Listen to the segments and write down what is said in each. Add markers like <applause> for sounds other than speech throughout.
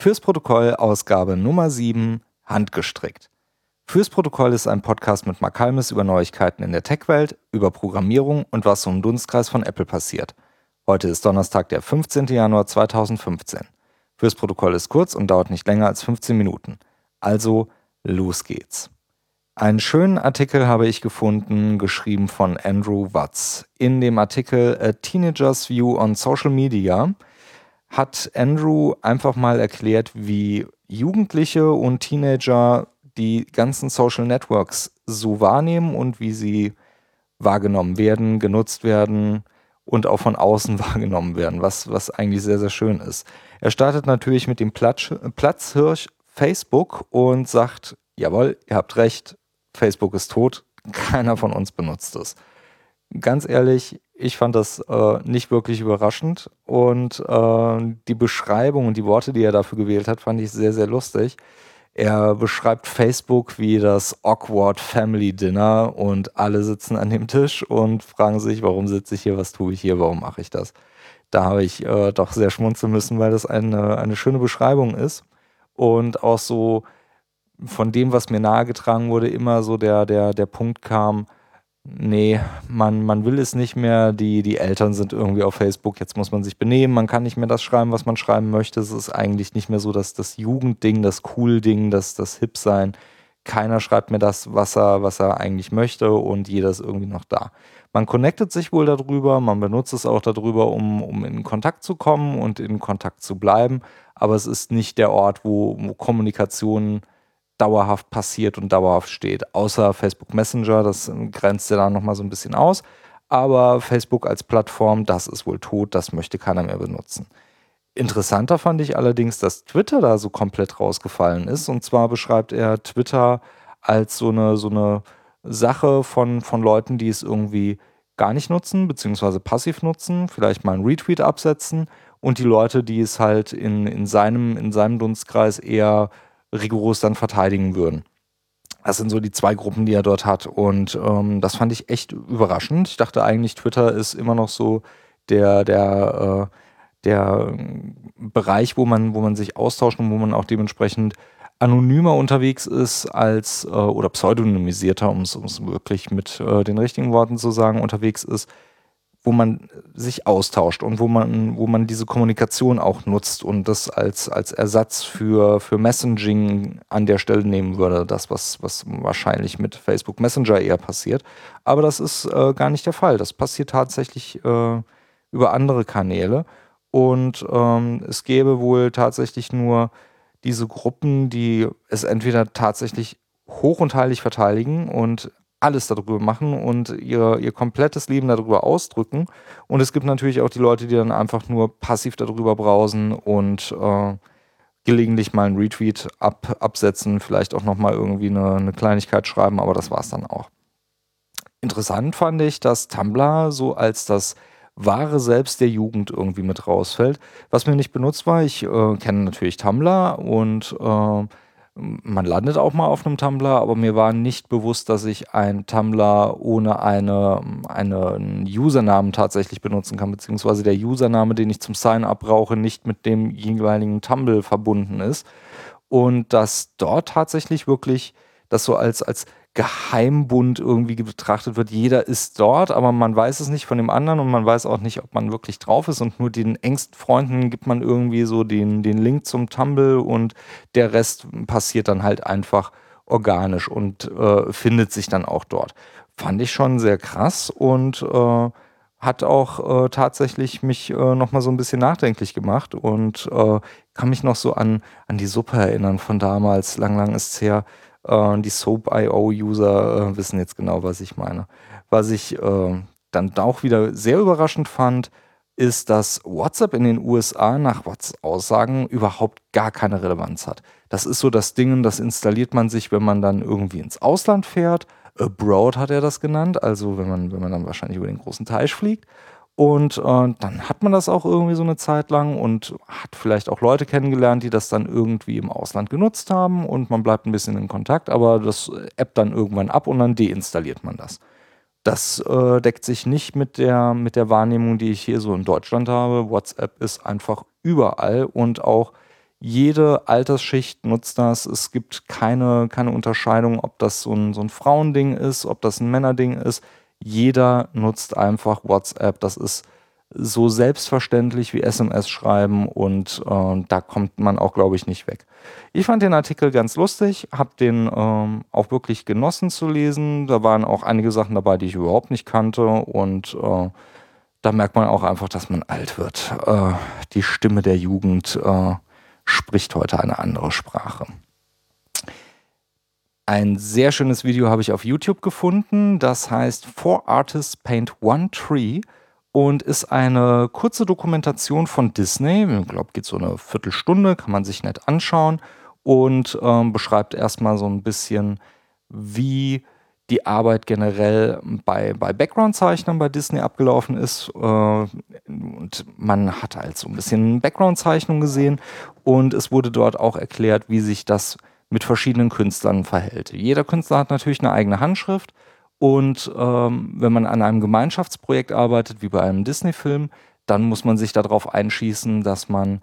Fürs Protokoll Ausgabe Nummer 7 handgestrickt. Fürs Protokoll ist ein Podcast mit Mark Halmes über Neuigkeiten in der Tech-Welt, über Programmierung und was so im Dunstkreis von Apple passiert. Heute ist Donnerstag, der 15. Januar 2015. Fürs Protokoll ist kurz und dauert nicht länger als 15 Minuten. Also, los geht's. Einen schönen Artikel habe ich gefunden, geschrieben von Andrew Watts. In dem Artikel A Teenager's View on Social Media hat Andrew einfach mal erklärt, wie Jugendliche und Teenager die ganzen Social Networks so wahrnehmen und wie sie wahrgenommen werden, genutzt werden und auch von außen <laughs> wahrgenommen werden, was, was eigentlich sehr, sehr schön ist. Er startet natürlich mit dem Platz, Platzhirsch Facebook und sagt, jawohl, ihr habt recht, Facebook ist tot, <laughs> keiner von uns benutzt es. Ganz ehrlich, ich fand das äh, nicht wirklich überraschend und äh, die Beschreibung und die Worte, die er dafür gewählt hat, fand ich sehr, sehr lustig. Er beschreibt Facebook wie das awkward Family Dinner und alle sitzen an dem Tisch und fragen sich, warum sitze ich hier, was tue ich hier, warum mache ich das. Da habe ich äh, doch sehr schmunzeln müssen, weil das eine, eine schöne Beschreibung ist und auch so von dem, was mir nahegetragen wurde, immer so der, der, der Punkt kam, nee, man, man will es nicht mehr, die, die Eltern sind irgendwie auf Facebook, jetzt muss man sich benehmen, man kann nicht mehr das schreiben, was man schreiben möchte. Es ist eigentlich nicht mehr so, dass das Jugendding, das Cool-Ding, das, das Hip-Sein, keiner schreibt mir das, was er, was er eigentlich möchte und jeder ist irgendwie noch da. Man connectet sich wohl darüber, man benutzt es auch darüber, um, um in Kontakt zu kommen und in Kontakt zu bleiben, aber es ist nicht der Ort, wo, wo Kommunikation dauerhaft passiert und dauerhaft steht. Außer Facebook Messenger, das grenzt ja da nochmal so ein bisschen aus. Aber Facebook als Plattform, das ist wohl tot, das möchte keiner mehr benutzen. Interessanter fand ich allerdings, dass Twitter da so komplett rausgefallen ist. Und zwar beschreibt er Twitter als so eine, so eine Sache von, von Leuten, die es irgendwie gar nicht nutzen, beziehungsweise passiv nutzen, vielleicht mal einen Retweet absetzen und die Leute, die es halt in, in, seinem, in seinem Dunstkreis eher rigoros dann verteidigen würden. Das sind so die zwei Gruppen, die er dort hat. Und ähm, das fand ich echt überraschend. Ich dachte eigentlich, Twitter ist immer noch so der, der, äh, der Bereich, wo man, wo man sich austauscht und wo man auch dementsprechend anonymer unterwegs ist als äh, oder pseudonymisierter, um es wirklich mit äh, den richtigen Worten zu sagen, unterwegs ist, wo man sich austauscht und wo man, wo man diese Kommunikation auch nutzt und das als, als Ersatz für, für Messaging an der Stelle nehmen würde. Das, was, was wahrscheinlich mit Facebook Messenger eher passiert. Aber das ist äh, gar nicht der Fall. Das passiert tatsächlich äh, über andere Kanäle. Und ähm, es gäbe wohl tatsächlich nur diese Gruppen, die es entweder tatsächlich hoch und heilig verteidigen und alles darüber machen und ihr, ihr komplettes Leben darüber ausdrücken. Und es gibt natürlich auch die Leute, die dann einfach nur passiv darüber brausen und äh, gelegentlich mal einen Retweet ab, absetzen, vielleicht auch nochmal irgendwie eine, eine Kleinigkeit schreiben, aber das war es dann auch. Interessant fand ich, dass Tumblr so als das wahre Selbst der Jugend irgendwie mit rausfällt. Was mir nicht benutzt war, ich äh, kenne natürlich Tumblr und äh, man landet auch mal auf einem Tumblr, aber mir war nicht bewusst, dass ich ein Tumblr ohne eine, einen Usernamen tatsächlich benutzen kann, beziehungsweise der Username, den ich zum Sign-up brauche, nicht mit dem jeweiligen Tumblr verbunden ist. Und dass dort tatsächlich wirklich das so als, als Geheimbund irgendwie betrachtet wird. Jeder ist dort, aber man weiß es nicht von dem anderen und man weiß auch nicht, ob man wirklich drauf ist. Und nur den engsten Freunden gibt man irgendwie so den, den Link zum Tumble und der Rest passiert dann halt einfach organisch und äh, findet sich dann auch dort. Fand ich schon sehr krass und äh, hat auch äh, tatsächlich mich äh, nochmal so ein bisschen nachdenklich gemacht und äh, kann mich noch so an, an die Suppe erinnern von damals, lang, lang ist es her äh, die Soap.io-User äh, wissen jetzt genau, was ich meine. Was ich äh, dann auch wieder sehr überraschend fand, ist, dass WhatsApp in den USA nach WhatsApp Aussagen überhaupt gar keine Relevanz hat. Das ist so das Ding, das installiert man sich, wenn man dann irgendwie ins Ausland fährt. Abroad hat er das genannt, also wenn man, wenn man dann wahrscheinlich über den großen Teich fliegt. Und äh, dann hat man das auch irgendwie so eine Zeit lang und hat vielleicht auch Leute kennengelernt, die das dann irgendwie im Ausland genutzt haben und man bleibt ein bisschen in Kontakt, aber das App dann irgendwann ab und dann deinstalliert man das. Das äh, deckt sich nicht mit der, mit der Wahrnehmung, die ich hier so in Deutschland habe. WhatsApp ist einfach überall und auch Jede Altersschicht nutzt das. Es gibt keine, keine Unterscheidung, ob das so ein, so ein Frauending ist, ob das ein Männerding ist. Jeder nutzt einfach WhatsApp. Das ist so selbstverständlich wie SMS schreiben und äh, da kommt man auch, glaube ich, nicht weg. Ich fand den Artikel ganz lustig, habe den ähm, auch wirklich genossen zu lesen. Da waren auch einige Sachen dabei, die ich überhaupt nicht kannte und äh, da merkt man auch einfach, dass man alt wird. Äh, die Stimme der Jugend äh, spricht heute eine andere Sprache. Ein sehr schönes Video habe ich auf YouTube gefunden. Das heißt Four Artists Paint One Tree und ist eine kurze Dokumentation von Disney. Ich glaube, geht so eine Viertelstunde, kann man sich nett anschauen und ähm, beschreibt erstmal so ein bisschen, wie die Arbeit generell bei, bei Background-Zeichnern bei Disney abgelaufen ist. Äh, und man hat halt so ein bisschen Background-Zeichnung gesehen und es wurde dort auch erklärt, wie sich das mit verschiedenen Künstlern verhält. Jeder Künstler hat natürlich eine eigene Handschrift und ähm, wenn man an einem Gemeinschaftsprojekt arbeitet, wie bei einem Disney-Film, dann muss man sich darauf einschießen, dass man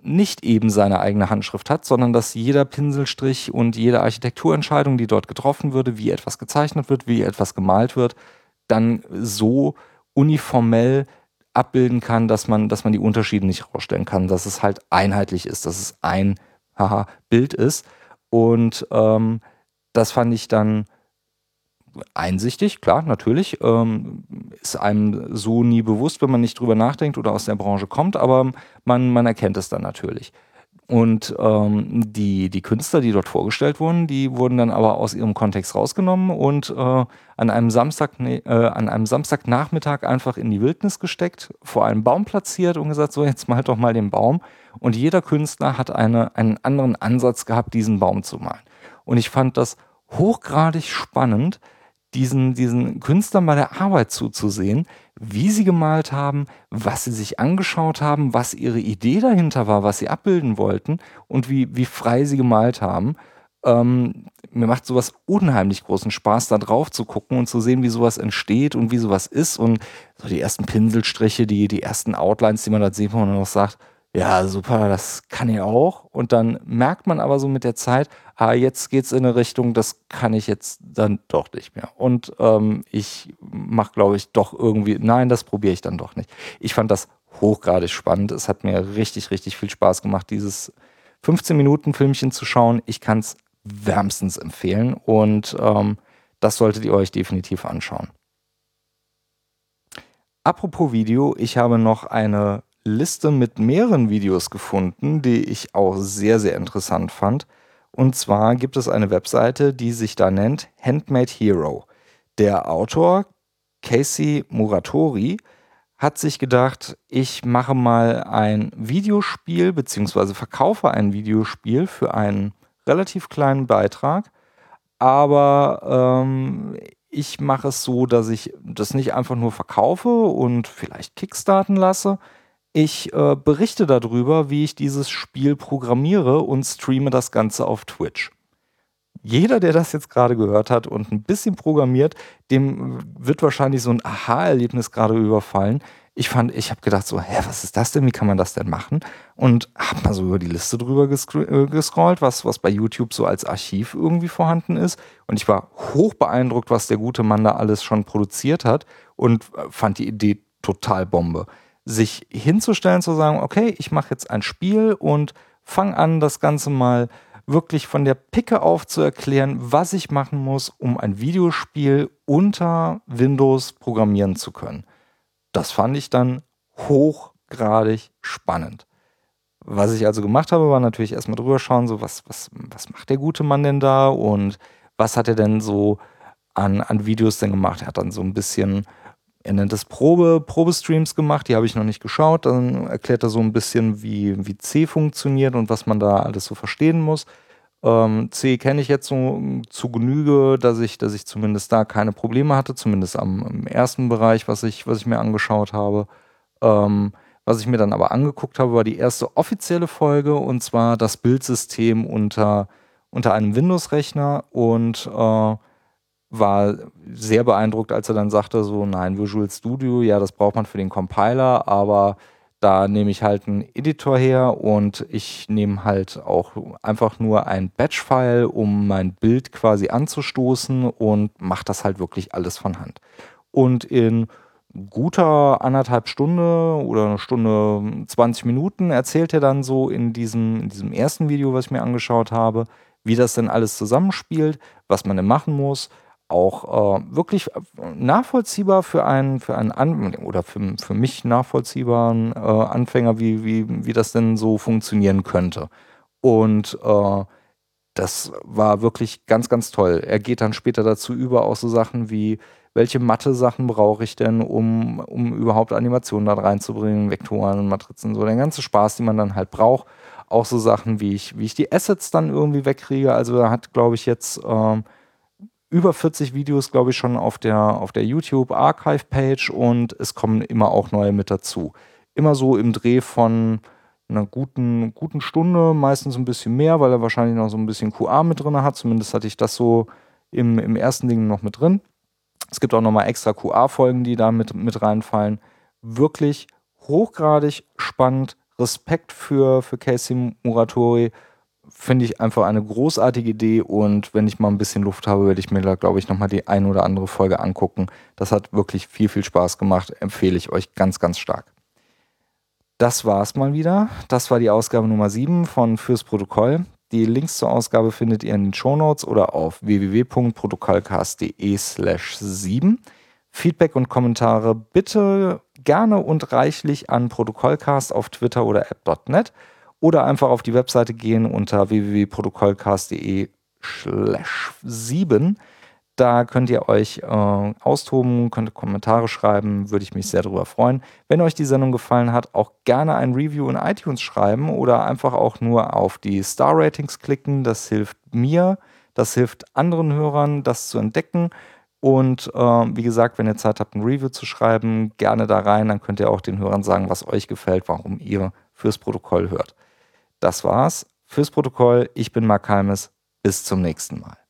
nicht eben seine eigene Handschrift hat, sondern dass jeder Pinselstrich und jede Architekturentscheidung, die dort getroffen würde, wie etwas gezeichnet wird, wie etwas gemalt wird, dann so uniformell abbilden kann, dass man, dass man die Unterschiede nicht rausstellen kann, dass es halt einheitlich ist, dass es ein haha, Bild ist. Und ähm, das fand ich dann einsichtig, klar, natürlich. Ähm, ist einem so nie bewusst, wenn man nicht drüber nachdenkt oder aus der Branche kommt, aber man, man erkennt es dann natürlich. Und ähm, die, die Künstler, die dort vorgestellt wurden, die wurden dann aber aus ihrem Kontext rausgenommen und äh, an, einem Samstag, ne, äh, an einem Samstagnachmittag einfach in die Wildnis gesteckt, vor einem Baum platziert und gesagt, so jetzt malt doch mal den Baum. Und jeder Künstler hat eine, einen anderen Ansatz gehabt, diesen Baum zu malen. Und ich fand das hochgradig spannend, diesen, diesen Künstlern bei der Arbeit zuzusehen, wie sie gemalt haben, was sie sich angeschaut haben, was ihre Idee dahinter war, was sie abbilden wollten und wie, wie frei sie gemalt haben. Ähm, mir macht sowas unheimlich großen Spaß, da drauf zu gucken und zu sehen, wie sowas entsteht und wie sowas ist. Und so die ersten Pinselstriche, die, die ersten Outlines, die man da sieht, wo man noch sagt, ja, super, das kann ich auch. Und dann merkt man aber so mit der Zeit, ah, jetzt geht's in eine Richtung, das kann ich jetzt dann doch nicht mehr. Und ähm, ich mache, glaube ich, doch irgendwie, nein, das probiere ich dann doch nicht. Ich fand das hochgradig spannend. Es hat mir richtig, richtig viel Spaß gemacht, dieses 15 Minuten Filmchen zu schauen. Ich kann es wärmstens empfehlen und ähm, das solltet ihr euch definitiv anschauen. Apropos Video, ich habe noch eine Liste mit mehreren Videos gefunden, die ich auch sehr, sehr interessant fand. Und zwar gibt es eine Webseite, die sich da nennt Handmade Hero. Der Autor Casey Muratori hat sich gedacht, ich mache mal ein Videospiel bzw. verkaufe ein Videospiel für einen relativ kleinen Beitrag, aber ähm, ich mache es so, dass ich das nicht einfach nur verkaufe und vielleicht kickstarten lasse, ich äh, berichte darüber, wie ich dieses Spiel programmiere und streame das Ganze auf Twitch. Jeder, der das jetzt gerade gehört hat und ein bisschen programmiert, dem wird wahrscheinlich so ein Aha-Erlebnis gerade überfallen. Ich fand, ich habe gedacht so, hä, was ist das denn? Wie kann man das denn machen? Und habe mal so über die Liste drüber äh, gescrollt, was, was bei YouTube so als Archiv irgendwie vorhanden ist. Und ich war hoch beeindruckt, was der gute Mann da alles schon produziert hat und äh, fand die Idee total Bombe sich hinzustellen, zu sagen, okay, ich mache jetzt ein Spiel und fange an, das Ganze mal wirklich von der Picke auf zu erklären, was ich machen muss, um ein Videospiel unter Windows programmieren zu können. Das fand ich dann hochgradig spannend. Was ich also gemacht habe, war natürlich erstmal drüber schauen, so was, was, was macht der gute Mann denn da und was hat er denn so an, an Videos denn gemacht? Er hat dann so ein bisschen er nennt es Probe, Probestreams gemacht, die habe ich noch nicht geschaut. Dann erklärt er so ein bisschen, wie, wie C funktioniert und was man da alles so verstehen muss. Ähm, C kenne ich jetzt so zu Genüge, dass ich, dass ich zumindest da keine Probleme hatte, zumindest am ersten Bereich, was ich, was ich mir angeschaut habe. Ähm, was ich mir dann aber angeguckt habe, war die erste offizielle Folge und zwar das Bildsystem unter, unter einem Windows-Rechner und äh, war sehr beeindruckt, als er dann sagte, so, nein, Visual Studio, ja, das braucht man für den Compiler, aber Da nehme ich halt einen Editor her und ich nehme halt auch einfach nur ein Batch-File, um mein Bild quasi anzustoßen und mache das halt wirklich alles von Hand. Und in guter anderthalb Stunde oder eine Stunde 20 Minuten erzählt er dann so in diesem, in diesem ersten Video, was ich mir angeschaut habe, wie das denn alles zusammenspielt, was man denn machen muss, auch äh, wirklich nachvollziehbar für einen, für einen An oder für, für mich nachvollziehbaren äh, Anfänger, wie, wie, wie das denn so funktionieren könnte. Und äh, das war wirklich ganz, ganz toll. Er geht dann später dazu über, auch so Sachen wie, welche Mathe-Sachen brauche ich denn, um, um überhaupt Animationen da reinzubringen, Vektoren, Matrizen, so der ganze Spaß, den man dann halt braucht. Auch so Sachen, wie ich, wie ich die Assets dann irgendwie wegkriege. Also er hat, glaube ich, jetzt ähm, über 40 Videos, glaube ich, schon auf der, auf der YouTube Archive Page und es kommen immer auch neue mit dazu. Immer so im Dreh von einer guten, guten Stunde, meistens ein bisschen mehr, weil er wahrscheinlich noch so ein bisschen QA mit drin hat. Zumindest hatte ich das so im, im ersten Ding noch mit drin. Es gibt auch nochmal extra QA-Folgen, die da mit, mit reinfallen. Wirklich hochgradig spannend. Respekt für, für Casey Muratori finde ich einfach eine großartige Idee und wenn ich mal ein bisschen Luft habe, werde ich mir da, glaube ich, nochmal die ein oder andere Folge angucken. Das hat wirklich viel, viel Spaß gemacht. Empfehle ich euch ganz, ganz stark. Das war's mal wieder. Das war die Ausgabe Nummer 7 von Fürs Protokoll. Die Links zur Ausgabe findet ihr in den Shownotes oder auf www.protokollcast.de slash 7. Feedback und Kommentare bitte gerne und reichlich an Protokollcast auf Twitter oder app.net oder einfach auf die Webseite gehen unter www.protokollcast.de slash 7. Da könnt ihr euch äh, austoben, könnt Kommentare schreiben, würde ich mich sehr darüber freuen. Wenn euch die Sendung gefallen hat, auch gerne ein Review in iTunes schreiben oder einfach auch nur auf die Star-Ratings klicken. Das hilft mir, das hilft anderen Hörern, das zu entdecken. Und äh, wie gesagt, wenn ihr Zeit habt, ein Review zu schreiben, gerne da rein. Dann könnt ihr auch den Hörern sagen, was euch gefällt, warum ihr fürs Protokoll hört. Das war's fürs Protokoll. Ich bin Mark Halmes. Bis zum nächsten Mal.